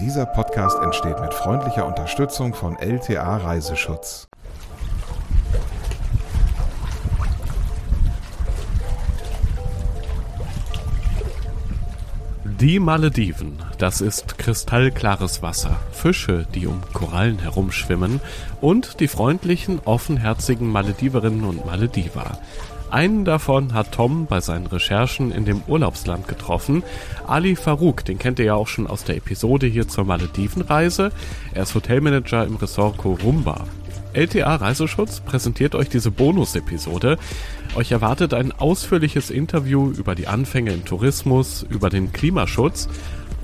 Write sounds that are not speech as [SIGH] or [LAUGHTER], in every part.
Dieser Podcast entsteht mit freundlicher Unterstützung von LTA Reiseschutz. Die Malediven, das ist kristallklares Wasser, Fische, die um Korallen herumschwimmen und die freundlichen, offenherzigen Malediverinnen und Malediver. Einen davon hat Tom bei seinen Recherchen in dem Urlaubsland getroffen. Ali Farouk, den kennt ihr ja auch schon aus der Episode hier zur Maledivenreise. Er ist Hotelmanager im Resort Korumba. LTA Reiseschutz präsentiert euch diese Bonus-Episode. Euch erwartet ein ausführliches Interview über die Anfänge im Tourismus, über den Klimaschutz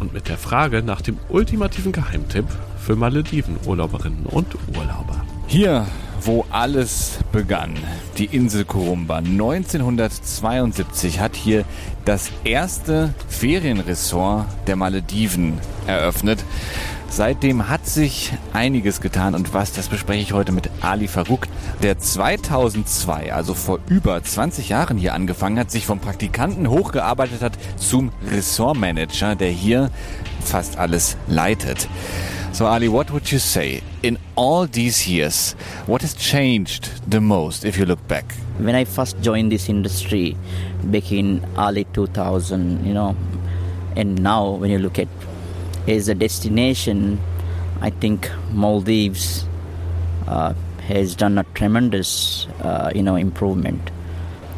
und mit der Frage nach dem ultimativen Geheimtipp für Malediven-Urlauberinnen und Urlauber. Hier, wo alles begann, die Insel Kurumba. 1972 hat hier das erste Ferienressort der Malediven eröffnet. Seitdem hat sich einiges getan und was, das bespreche ich heute mit Ali Farouk, der 2002, also vor über 20 Jahren hier angefangen hat, sich vom Praktikanten hochgearbeitet hat zum Ressortmanager, der hier fast alles leitet. So Ali, what would you say in all these years, what has changed the most if you look back? When I first joined this industry back in early 2000, you know, and now when you look at as a destination, I think Maldives uh, has done a tremendous, uh, you know, improvement.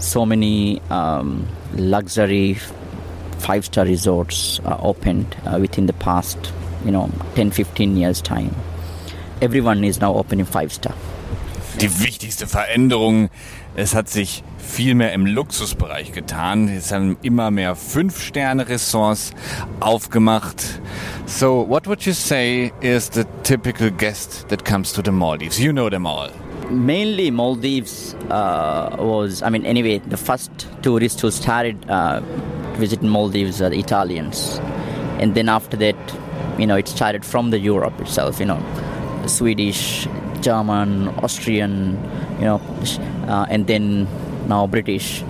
So many um, luxury five-star resorts opened uh, within the past, you know, 10, 15 years time. Everyone is now opening five-star. Die wichtigste Veränderung, es hat sich viel mehr im Luxusbereich getan. Es haben immer mehr Fünf-Sterne-Ressorts aufgemacht. So, what would you say is the typical guest that comes to the Maldives? You know them all. Mainly Maldives uh, was, I mean, anyway, the first tourists who started uh, visiting Maldives are the Italians. And then after that, you know, it started from the Europe itself, you know, Swedish, German, Austrian, you know, uh, and then now British.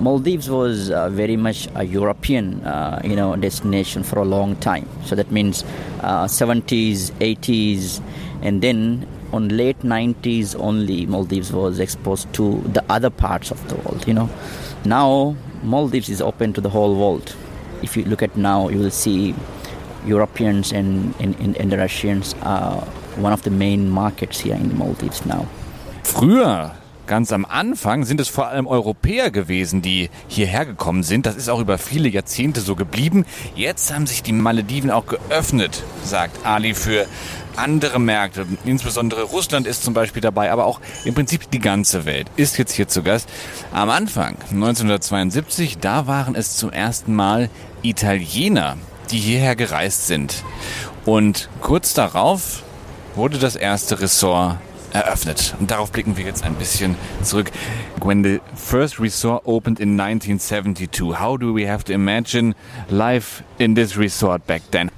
Maldives was uh, very much a European, uh, you know, destination for a long time. So that means uh, 70s, 80s, and then on late 90s only Maldives was exposed to the other parts of the world. You know, now Maldives is open to the whole world. If you look at now, you will see Europeans and, and, and the Russians are one of the main markets here in the Maldives now. Früher Ganz am Anfang sind es vor allem Europäer gewesen, die hierher gekommen sind. Das ist auch über viele Jahrzehnte so geblieben. Jetzt haben sich die Malediven auch geöffnet, sagt Ali, für andere Märkte. Insbesondere Russland ist zum Beispiel dabei, aber auch im Prinzip die ganze Welt ist jetzt hier zu Gast. Am Anfang, 1972, da waren es zum ersten Mal Italiener, die hierher gereist sind. Und kurz darauf wurde das erste Ressort eröffnet. Und darauf blicken wir jetzt ein bisschen zurück. When the first resort opened in 1972, how do we have to imagine life in this resort back then?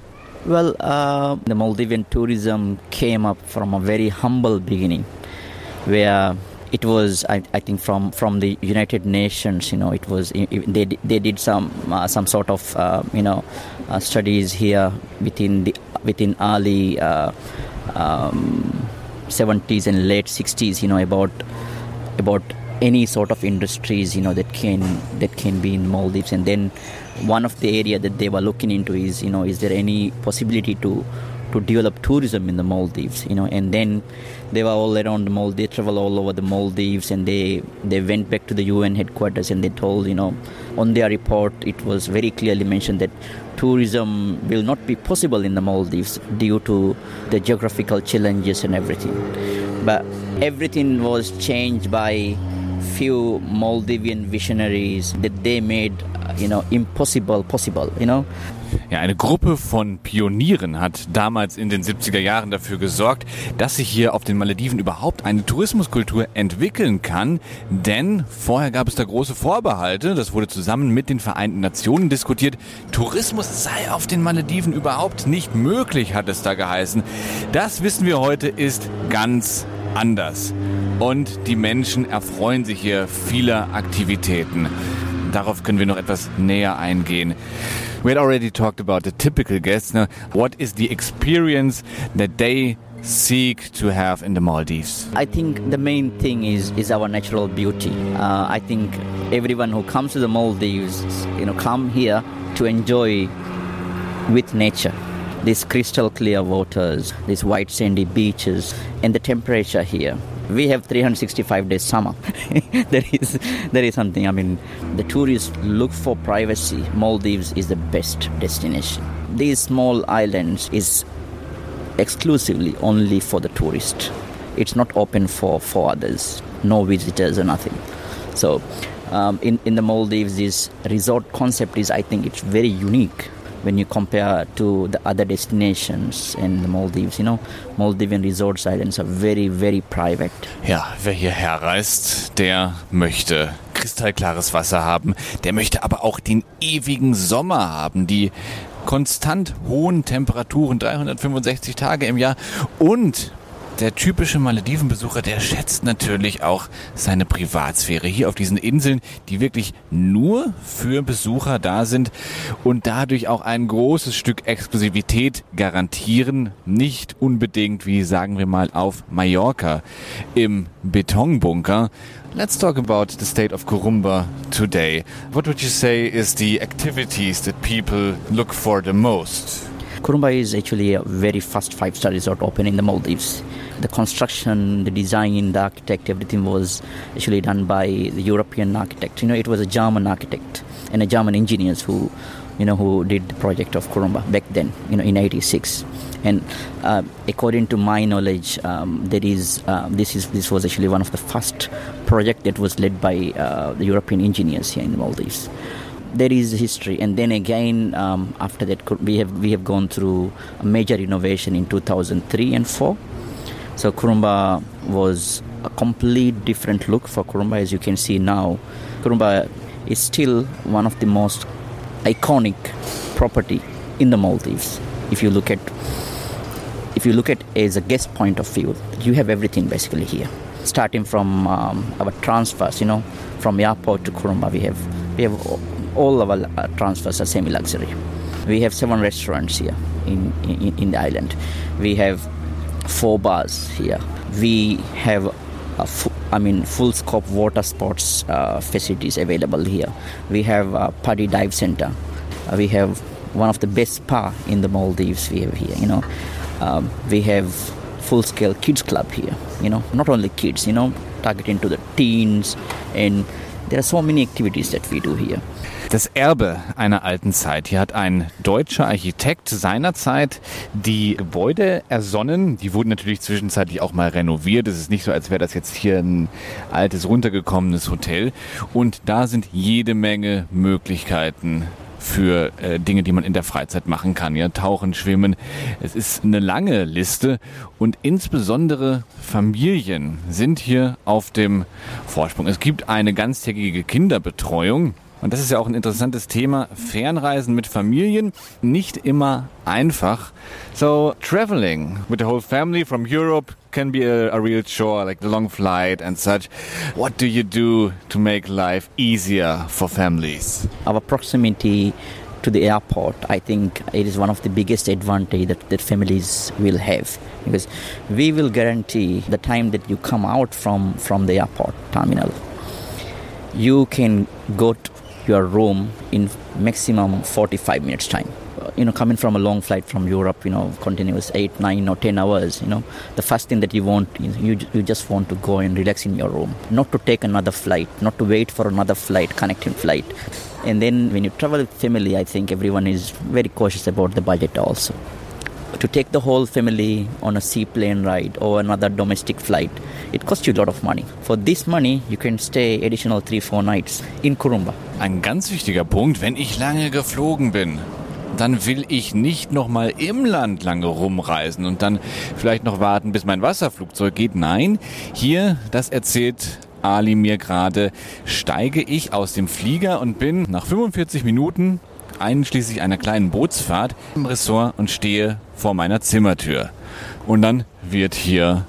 Well, uh, the Maldivian tourism came up from a very humble beginning, where it was, I, I think, from, from the United Nations. You know, it was they they did some uh, some sort of uh, you know studies here within the within early. Uh, um, 70s and late 60s you know about about any sort of industries you know that can that can be in Maldives and then one of the area that they were looking into is you know is there any possibility to to develop tourism in the Maldives you know and then they were all around the Maldives they travel all over the Maldives and they they went back to the UN headquarters and they told you know on their report it was very clearly mentioned that tourism will not be possible in the Maldives due to the geographical challenges and everything. But everything was changed by few Maldivian visionaries that they made, you know, impossible possible, you know. Ja, eine Gruppe von Pionieren hat damals in den 70er Jahren dafür gesorgt, dass sich hier auf den Malediven überhaupt eine Tourismuskultur entwickeln kann. Denn vorher gab es da große Vorbehalte. Das wurde zusammen mit den Vereinten Nationen diskutiert. Tourismus sei auf den Malediven überhaupt nicht möglich, hat es da geheißen. Das wissen wir heute ist ganz anders. Und die Menschen erfreuen sich hier vieler Aktivitäten. Darauf können wir noch etwas näher eingehen. We had already talked about the typical guests. Now, what is the experience that they seek to have in the Maldives? I think the main thing is is our natural beauty. Uh, I think everyone who comes to the Maldives, you know, come here to enjoy with nature. These crystal clear waters, these white sandy beaches, and the temperature here. We have 365 days summer. [LAUGHS] there is there is something. I mean, the tourists look for privacy. Maldives is the best destination. These small islands is exclusively only for the tourist. It's not open for, for others, no visitors or nothing. So um, in, in the Maldives, this resort concept is, I think, it's very unique when you compare to the other destinations in the Maldives. You know, Maldivian resorts islands are very, very private. Ja, wer hierher reist, der möchte kristallklares Wasser haben, der möchte aber auch den ewigen Sommer haben, die konstant hohen Temperaturen, 365 Tage im Jahr und der typische Maledivenbesucher, der schätzt natürlich auch seine Privatsphäre hier auf diesen Inseln, die wirklich nur für Besucher da sind und dadurch auch ein großes Stück Exklusivität garantieren. Nicht unbedingt, wie sagen wir mal, auf Mallorca im Betonbunker. Let's talk about the state of Kurumba today. What would you say is the activities that people look for the most? Kurumba is actually a very first five star resort open in the Maldives. The construction, the design, the architect, everything was actually done by the European architect. You know, it was a German architect and a German engineers who, you know, who did the project of Kurumba back then, you know, in '86. And uh, according to my knowledge, um, there is uh, this is this was actually one of the first project that was led by uh, the European engineers here in the Maldives there is history. And then again um, after that we have we have gone through a major innovation in 2003 and 4 so kurumba was a complete different look for kurumba. As you can see now kurumba is still one of the most iconic property in the maldives. If you look at if you look at as a guest point of view you have everything basically here. Starting from um, our transfers you know from airport to kurumba we have we have all our uh, transfers are semi-luxury. We have seven restaurants here in, in, in the island. We have four bars here. We have I mean full scope water sports uh, facilities available here. We have a Paddy Dive Center. Uh, we have one of the best spa in the Maldives. We have here. You know, um, we have full scale kids club here. You know, not only kids. You know, targeting to the teens, and there are so many activities that we do here. Das Erbe einer alten Zeit. Hier hat ein deutscher Architekt seinerzeit die Gebäude ersonnen. Die wurden natürlich zwischenzeitlich auch mal renoviert. Es ist nicht so, als wäre das jetzt hier ein altes, runtergekommenes Hotel. Und da sind jede Menge Möglichkeiten für äh, Dinge, die man in der Freizeit machen kann. Ja, tauchen, schwimmen. Es ist eine lange Liste und insbesondere Familien sind hier auf dem Vorsprung. Es gibt eine ganztägige Kinderbetreuung. Und das ist ja auch ein interessantes Thema. Fernreisen mit Familien, nicht immer einfach. So, traveling with the whole family from Europe can be a, a real chore, like the long flight and such. What do you do to make life easier for families? Our proximity to the airport, I think it is one of the biggest advantage that, that families will have because we will guarantee the time that you come out from, from the airport terminal. You can go to your room in maximum 45 minutes time. Uh, you know coming from a long flight from europe you know continuous 8 9 or 10 hours you know the first thing that you want you, you just want to go and relax in your room. Not to take another flight not to wait for another flight connecting flight. And then when you travel with family i think everyone is very cautious about the budget also to take the whole family on a seaplane ride or another domestic flight it costs you a lot of money for this money you can stay additional 3 4 nights in kurumba Ein ganz wichtiger Punkt, wenn ich lange geflogen bin, dann will ich nicht noch mal im Land lange rumreisen und dann vielleicht noch warten, bis mein Wasserflugzeug geht. Nein, hier, das erzählt Ali mir gerade, steige ich aus dem Flieger und bin nach 45 Minuten einschließlich einer kleinen Bootsfahrt im Ressort und stehe vor meiner Zimmertür. Und dann wird hier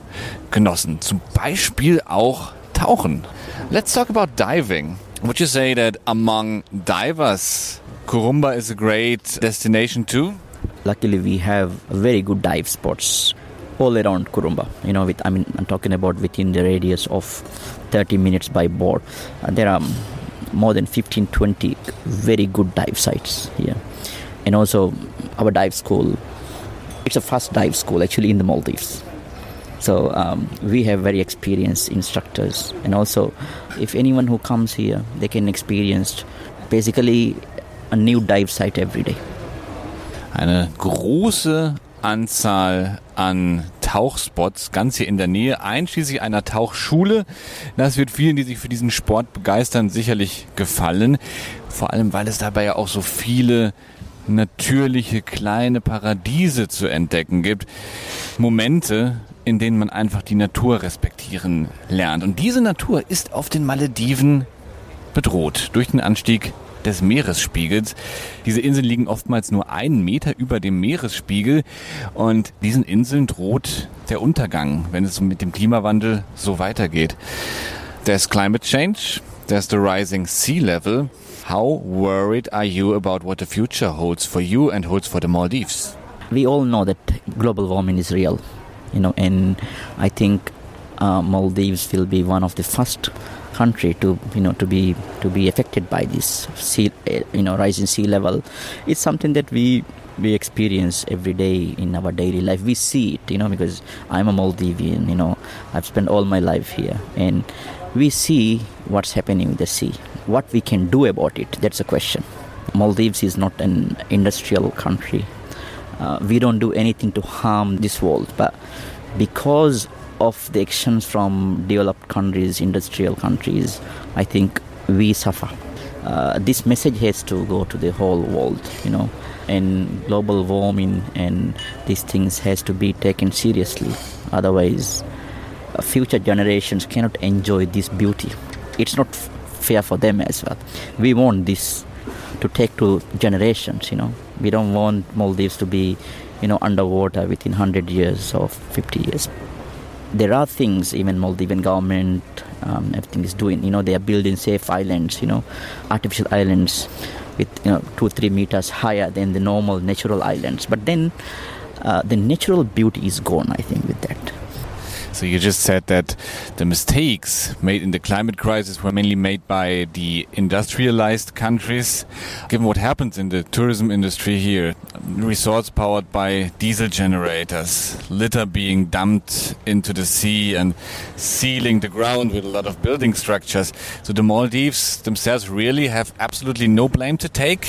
genossen. Zum Beispiel auch Tauchen. Let's talk about diving. Would you say that among divers, Kurumba is a great destination too? Luckily, we have very good dive spots all around Kurumba. You know, with I mean, I'm talking about within the radius of 30 minutes by board. Uh, there are more than 15, 20 very good dive sites here, and also our dive school. It's a first dive school actually in the Maldives. So um, we have very experienced instructors, and also, if anyone who comes here, they can experience basically a new dive site every day. Eine große Anzahl an Tauchspots ganz hier in der Nähe, einschließlich einer Tauchschule. Das wird vielen, die sich für diesen Sport begeistern, sicherlich gefallen. Vor allem, weil es dabei ja auch so viele natürliche kleine Paradiese zu entdecken gibt. Momente, in denen man einfach die Natur respektieren lernt. Und diese Natur ist auf den Malediven bedroht durch den Anstieg des Meeresspiegels. Diese Inseln liegen oftmals nur einen Meter über dem Meeresspiegel und diesen Inseln droht der Untergang, wenn es mit dem Klimawandel so weitergeht. There's climate change, there's the rising sea level. How worried are you about what the future holds for you and holds for the Maldives? We all know that global warming is real. you know, and I think uh, Maldives will be one of the first country to you know to be to be affected by this sea you know rising sea level. It's something that we we experience every day in our daily life. We see it, you know, because I'm a Maldivian. You know, I've spent all my life here, and we see what's happening with the sea. What we can do about it. That's a question. Maldives is not an industrial country uh, we don't do anything to harm this world but because of the actions from developed countries industrial countries i think we suffer uh, this message has to go to the whole world you know and global warming and these things has to be taken seriously otherwise uh, future generations cannot enjoy this beauty it's not fair for them as well we want this to take to generations you know we don't want Maldives to be, you know, underwater within 100 years or 50 years. There are things even Maldivian government, um, everything is doing. You know, they are building safe islands, you know, artificial islands with you know two three meters higher than the normal natural islands. But then uh, the natural beauty is gone. I think with that. So you just said that the mistakes made in the climate crisis were mainly made by the industrialized countries. Given what happens in the tourism industry here, resorts powered by diesel generators, litter being dumped into the sea and sealing the ground with a lot of building structures. So the Maldives themselves really have absolutely no blame to take?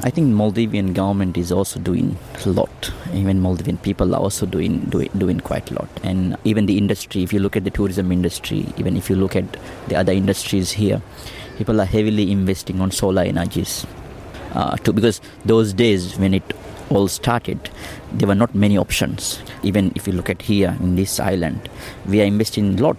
I think Maldivian government is also doing a lot. Even Maldivian people are also doing, doing doing quite a lot. And even the industry, if you look at the tourism industry, even if you look at the other industries here, people are heavily investing on solar energies. Uh, to, because those days when it all started, there were not many options. Even if you look at here in this island, we are investing a lot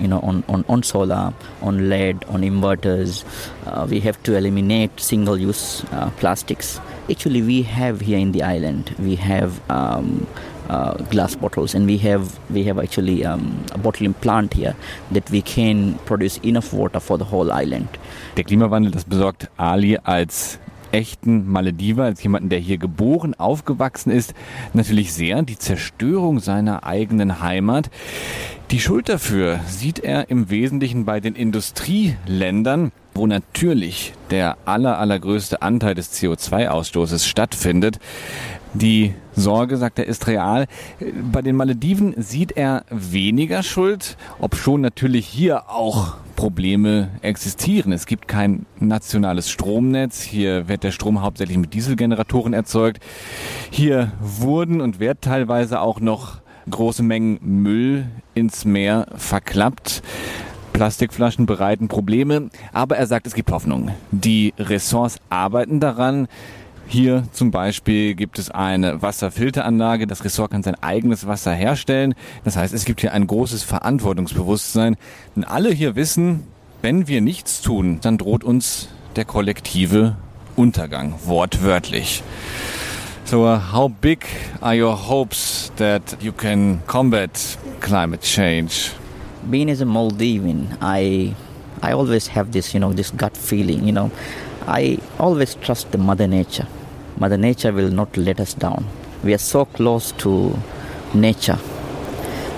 you know on, on, on solar on lead on inverters. Uh, we have to eliminate single use uh, plastics. Actually we have here in the island we have um, uh, glass bottles and we have we have actually um, a bottling plant here that we can produce enough water for the whole island. Der Klimawandel das besorgt Ali als echten Malediver, als jemanden, der hier geboren, aufgewachsen ist, natürlich sehr die Zerstörung seiner eigenen Heimat. Die Schuld dafür sieht er im Wesentlichen bei den Industrieländern, wo natürlich der aller, allergrößte Anteil des CO2-Ausstoßes stattfindet. Die Sorge, sagt er, ist real. Bei den Malediven sieht er weniger Schuld, ob schon natürlich hier auch Probleme existieren. Es gibt kein nationales Stromnetz. Hier wird der Strom hauptsächlich mit Dieselgeneratoren erzeugt. Hier wurden und wird teilweise auch noch große Mengen Müll ins Meer verklappt. Plastikflaschen bereiten Probleme, aber er sagt, es gibt Hoffnung. Die Ressorts arbeiten daran. Hier zum Beispiel gibt es eine Wasserfilteranlage. Das Ressort kann sein eigenes Wasser herstellen. Das heißt, es gibt hier ein großes Verantwortungsbewusstsein. Denn alle hier wissen, wenn wir nichts tun, dann droht uns der kollektive Untergang, wortwörtlich. So, how big are your hopes that you can combat climate change? Being as a Maldivian, I I always have this, you know, this gut feeling, you know. I always trust the Mother Nature. Mother Nature will not let us down. We are so close to nature.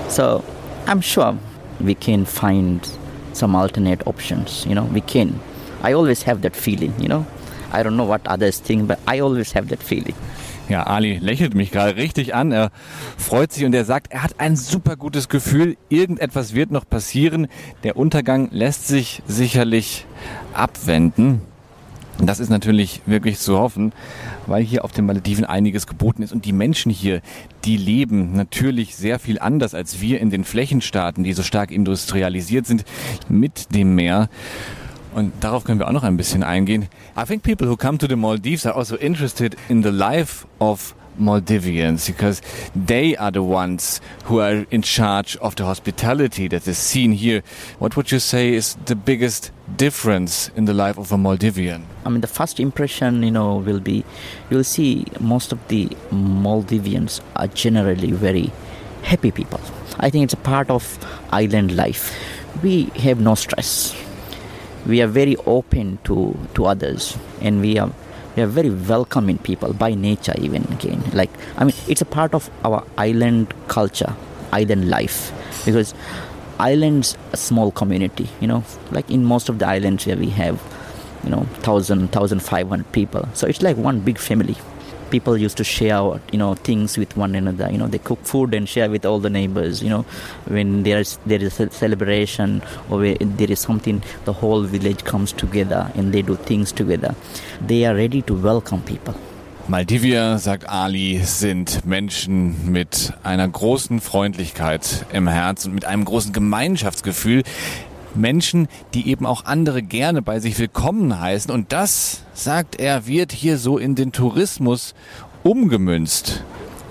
So I'm sure we can find some alternate options, you know, we can. I always have that feeling, you know. I don't know what others think, but I always have that feeling. Ja, Ali lächelt mich gerade richtig an. Er freut sich und er sagt, er hat ein super gutes Gefühl. Irgendetwas wird noch passieren. Der Untergang lässt sich sicherlich abwenden. Das ist natürlich wirklich zu hoffen, weil hier auf den Malediven einiges geboten ist. Und die Menschen hier, die leben natürlich sehr viel anders als wir in den Flächenstaaten, die so stark industrialisiert sind, mit dem Meer. Und darauf können wir auch noch ein bisschen eingehen. I think people who come to the Maldives are also interested in the life of Maldivians because they are the ones who are in charge of the hospitality that is seen here. What would you say is the biggest difference in the life of a Maldivian? I mean, the first impression, you know, will be you'll see most of the Maldivians are generally very happy people. I think it's a part of island life. We have no stress. We are very open to, to others and we are we are very welcoming people by nature even again. Like i mean it's a part of our island culture island life. Because islands a small community you know? Like in most of the islands where we have you know 1000 1500 people. So it's like one big family people used to share you know things with one another. You know they cook food and share with all the neighbors you know. When there is there is a celebration or there is something the whole village comes together and they do things together they are ready to welcome people. Maldivier, sagt Ali, sind Menschen mit einer großen Freundlichkeit im Herz und mit einem großen Gemeinschaftsgefühl. Menschen, die eben auch andere gerne bei sich willkommen heißen. Und das, sagt er, wird hier so in den Tourismus umgemünzt.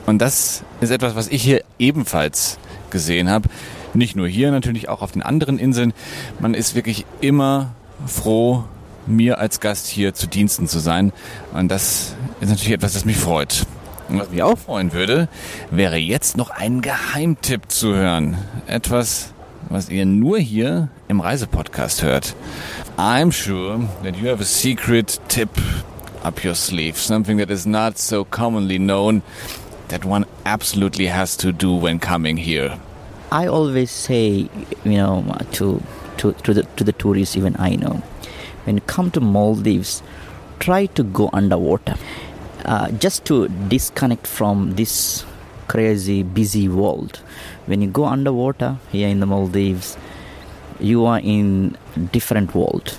Und das ist etwas, was ich hier ebenfalls gesehen habe. Nicht nur hier, natürlich auch auf den anderen Inseln. Man ist wirklich immer froh, mir als Gast hier zu Diensten zu sein. Und das ist natürlich etwas, das mich freut. Und was mich auch freuen würde, wäre jetzt noch ein Geheimtipp zu hören. Etwas, was ihr nur hier im Reisepodcast hört. I'm sure that you have a secret tip up your sleeve, something that is not so commonly known that one absolutely has to do when coming here. I always say, you know, to to to the to the tourists, even I know, when you come to Maldives, try to go underwater, uh, just to disconnect from this crazy busy world when you go underwater here in the maldives you are in different world.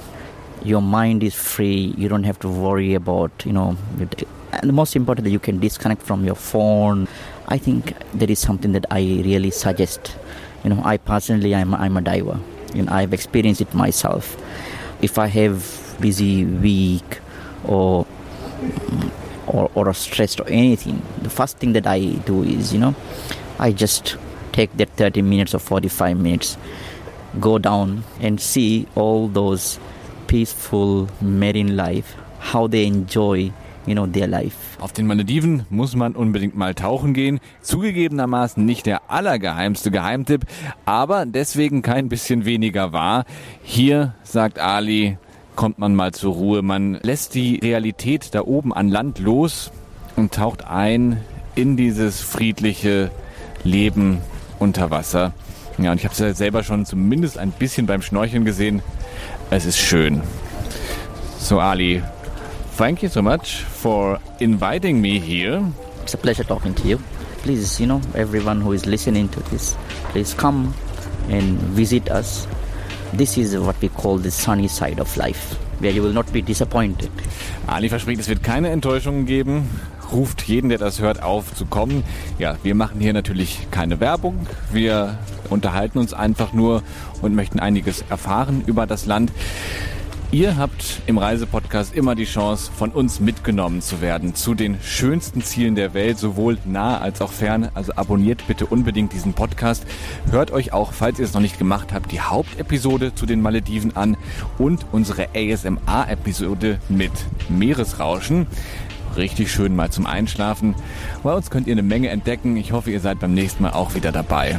Your mind is free. You don't have to worry about you know and the most important you can disconnect from your phone. I think that is something that i really suggest. You know i personally i'm, I'm a diver. You know, i've experienced it myself. If i have busy week or or, or stressed or anything the first thing that i do is you know i just take that 30 minutes or 45 minutes go down and see all those peaceful marine life how they enjoy you know, their life. Auf den Malediven muss man unbedingt mal tauchen gehen. Zugegebenermaßen nicht der allergeheimste Geheimtipp, aber deswegen kein bisschen weniger wahr. Hier, sagt Ali, kommt man mal zur Ruhe. Man lässt die Realität da oben an Land los und taucht ein in dieses friedliche Leben unter Wasser. Ja, und ich habe es ja selber schon zumindest ein bisschen beim Schnorcheln gesehen. Es ist schön. So, Ali, thank you so much for inviting me here. It's a pleasure talking to you. Please, you know, everyone who is listening to this, please come and visit us. This is what we call the sunny side of life, where you will not be disappointed. Ali verspricht, es wird keine Enttäuschungen geben ruft jeden, der das hört, auf zu kommen. Ja, wir machen hier natürlich keine Werbung. Wir unterhalten uns einfach nur und möchten einiges erfahren über das Land. Ihr habt im Reisepodcast immer die Chance, von uns mitgenommen zu werden zu den schönsten Zielen der Welt, sowohl nah als auch fern. Also abonniert bitte unbedingt diesen Podcast. Hört euch auch, falls ihr es noch nicht gemacht habt, die Hauptepisode zu den Malediven an und unsere ASMR-Episode mit Meeresrauschen richtig schön mal zum Einschlafen. Bei uns könnt ihr eine Menge entdecken. Ich hoffe, ihr seid beim nächsten Mal auch wieder dabei.